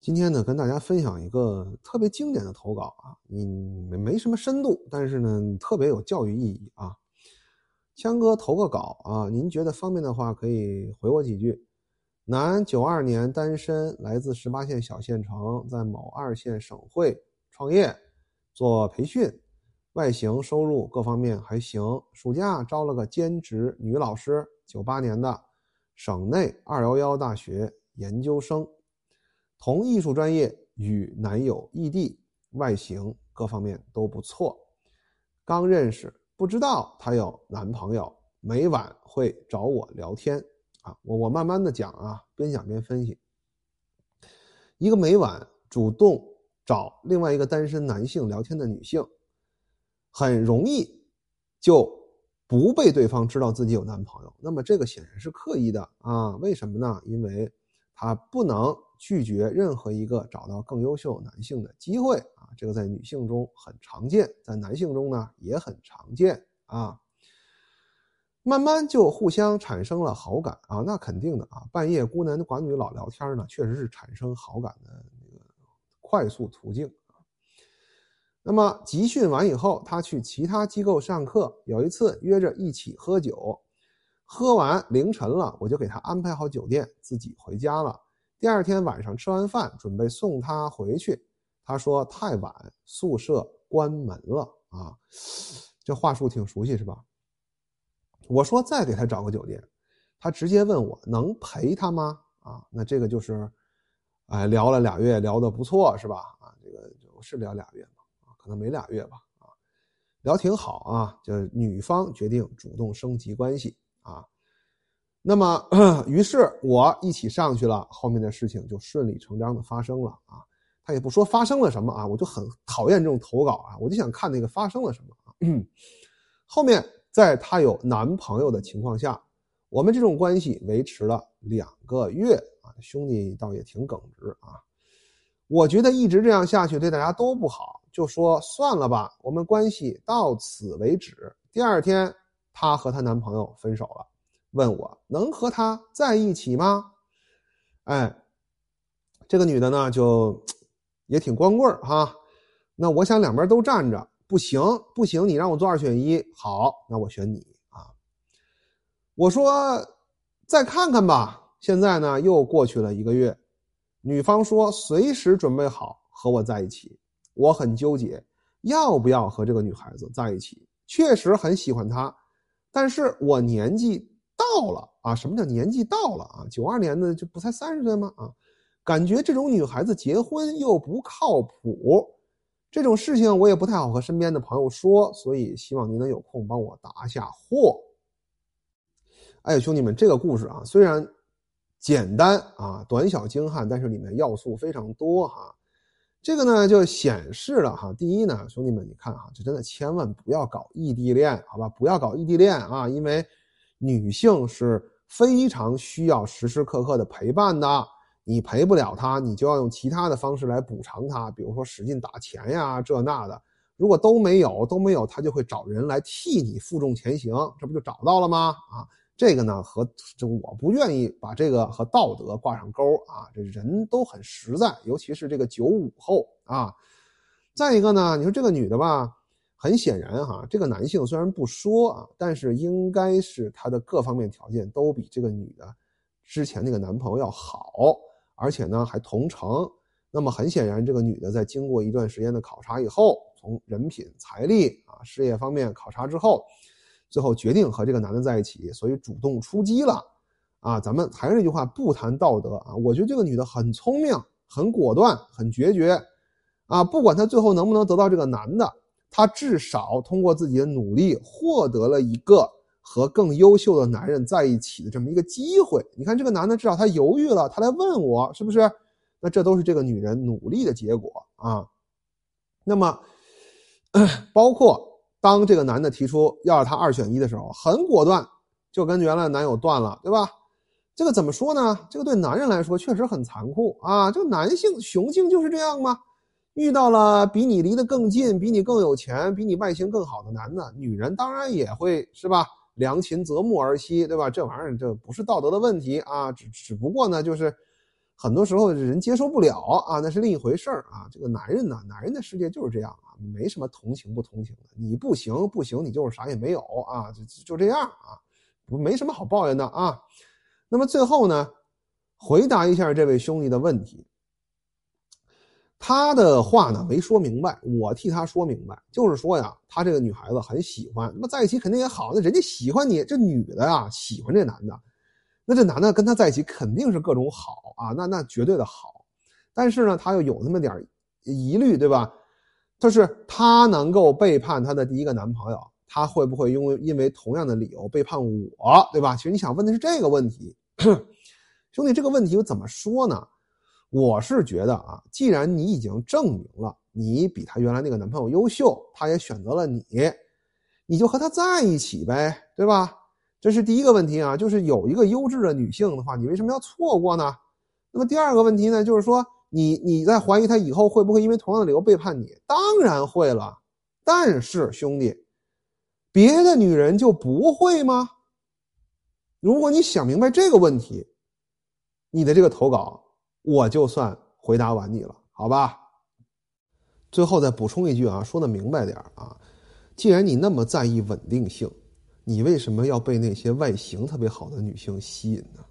今天呢，跟大家分享一个特别经典的投稿啊，你没没什么深度，但是呢，特别有教育意义啊。枪哥投个稿啊，您觉得方便的话，可以回我几句。男，九二年，单身，来自十八线小县城，在某二线省会创业，做培训，外形、收入各方面还行。暑假招了个兼职女老师，九八年的，省内二幺幺大学研究生。同艺术专业，与男友异地，外形各方面都不错。刚认识，不知道她有男朋友，每晚会找我聊天。啊，我我慢慢的讲啊，边讲边分析。一个每晚主动找另外一个单身男性聊天的女性，很容易就不被对方知道自己有男朋友。那么这个显然是刻意的啊？为什么呢？因为她不能。拒绝任何一个找到更优秀男性的机会啊，这个在女性中很常见，在男性中呢也很常见啊。慢慢就互相产生了好感啊，那肯定的啊，半夜孤男寡女老聊天呢，确实是产生好感的那个快速途径。那么集训完以后，他去其他机构上课，有一次约着一起喝酒，喝完凌晨了，我就给他安排好酒店，自己回家了。第二天晚上吃完饭，准备送他回去，他说太晚，宿舍关门了啊。这话术挺熟悉是吧？我说再给他找个酒店，他直接问我能陪他吗？啊，那这个就是，哎，聊了俩月，聊得不错是吧？啊，这个是聊俩月吗？啊，可能没俩月吧？啊，聊挺好啊，就女方决定主动升级关系啊。那么，于是我一起上去了，后面的事情就顺理成章的发生了啊。他也不说发生了什么啊，我就很讨厌这种投稿啊，我就想看那个发生了什么啊。后面在她有男朋友的情况下，我们这种关系维持了两个月啊。兄弟倒也挺耿直啊，我觉得一直这样下去对大家都不好，就说算了吧，我们关系到此为止。第二天，她和她男朋友分手了。问我能和他在一起吗？哎，这个女的呢，就也挺光棍哈。那我想两边都站着，不行不行，你让我做二选一，好，那我选你啊。我说再看看吧。现在呢，又过去了一个月，女方说随时准备好和我在一起。我很纠结，要不要和这个女孩子在一起？确实很喜欢她，但是我年纪。到了啊！什么叫年纪到了啊？九二年的就不才三十岁吗？啊，感觉这种女孩子结婚又不靠谱，这种事情我也不太好和身边的朋友说，所以希望您能有空帮我答下货。哎，兄弟们，这个故事啊，虽然简单啊，短小精悍，但是里面要素非常多哈。这个呢，就显示了哈，第一呢，兄弟们，你看哈，就真的千万不要搞异地恋，好吧？不要搞异地恋啊，因为。女性是非常需要时时刻刻的陪伴的，你陪不了她，你就要用其他的方式来补偿她，比如说使劲打钱呀，这那的。如果都没有，都没有，她就会找人来替你负重前行，这不就找到了吗？啊，这个呢和这我不愿意把这个和道德挂上钩啊，这人都很实在，尤其是这个九五后啊。再一个呢，你说这个女的吧。很显然，哈，这个男性虽然不说啊，但是应该是他的各方面条件都比这个女的之前那个男朋友要好，而且呢还同城。那么很显然，这个女的在经过一段时间的考察以后，从人品、财力啊、事业方面考察之后，最后决定和这个男的在一起，所以主动出击了。啊，咱们还是那句话，不谈道德啊，我觉得这个女的很聪明、很果断、很决绝，啊，不管她最后能不能得到这个男的。她至少通过自己的努力获得了一个和更优秀的男人在一起的这么一个机会。你看这个男的至少他犹豫了，他来问我是不是？那这都是这个女人努力的结果啊。那么，包括当这个男的提出要让他二选一的时候，很果断，就跟原来男友断了，对吧？这个怎么说呢？这个对男人来说确实很残酷啊。这个男性雄性就是这样吗？遇到了比你离得更近、比你更有钱、比你外形更好的男的，女人当然也会是吧？良禽择木而栖，对吧？这玩意儿这不是道德的问题啊，只只不过呢，就是很多时候人接受不了啊，那是另一回事儿啊。这个男人呢，男人的世界就是这样啊，没什么同情不同情的，你不行不行，你就是啥也没有啊，就就这样啊，不没什么好抱怨的啊。那么最后呢，回答一下这位兄弟的问题。他的话呢没说明白，我替他说明白，就是说呀，他这个女孩子很喜欢，那么在一起肯定也好，那人家喜欢你，这女的呀喜欢这男的。那这男的跟他在一起肯定是各种好啊，那那绝对的好，但是呢，他又有那么点疑虑，对吧？就是他能够背叛他的第一个男朋友，他会不会因为因为同样的理由背叛我，对吧？其实你想问的是这个问题，兄弟，这个问题我怎么说呢？我是觉得啊，既然你已经证明了你比她原来那个男朋友优秀，她也选择了你，你就和他在一起呗，对吧？这是第一个问题啊，就是有一个优质的女性的话，你为什么要错过呢？那么第二个问题呢，就是说你你在怀疑他以后会不会因为同样的理由背叛你？当然会了，但是兄弟，别的女人就不会吗？如果你想明白这个问题，你的这个投稿我就算回答完你了，好吧？最后再补充一句啊，说的明白点啊，既然你那么在意稳定性。你为什么要被那些外形特别好的女性吸引呢？